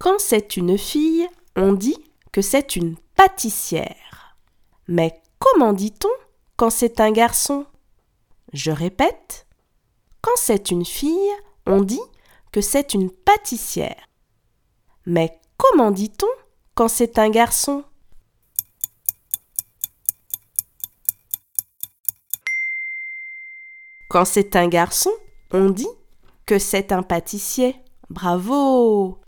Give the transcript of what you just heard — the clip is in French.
Quand c'est une fille, on dit que c'est une pâtissière. Mais comment dit-on quand c'est un garçon? Je répète. Quand c'est une fille, on dit que c'est une pâtissière. Mais comment dit-on quand c'est un garçon? Quand c'est un garçon, on dit que c'est un pâtissier. Bravo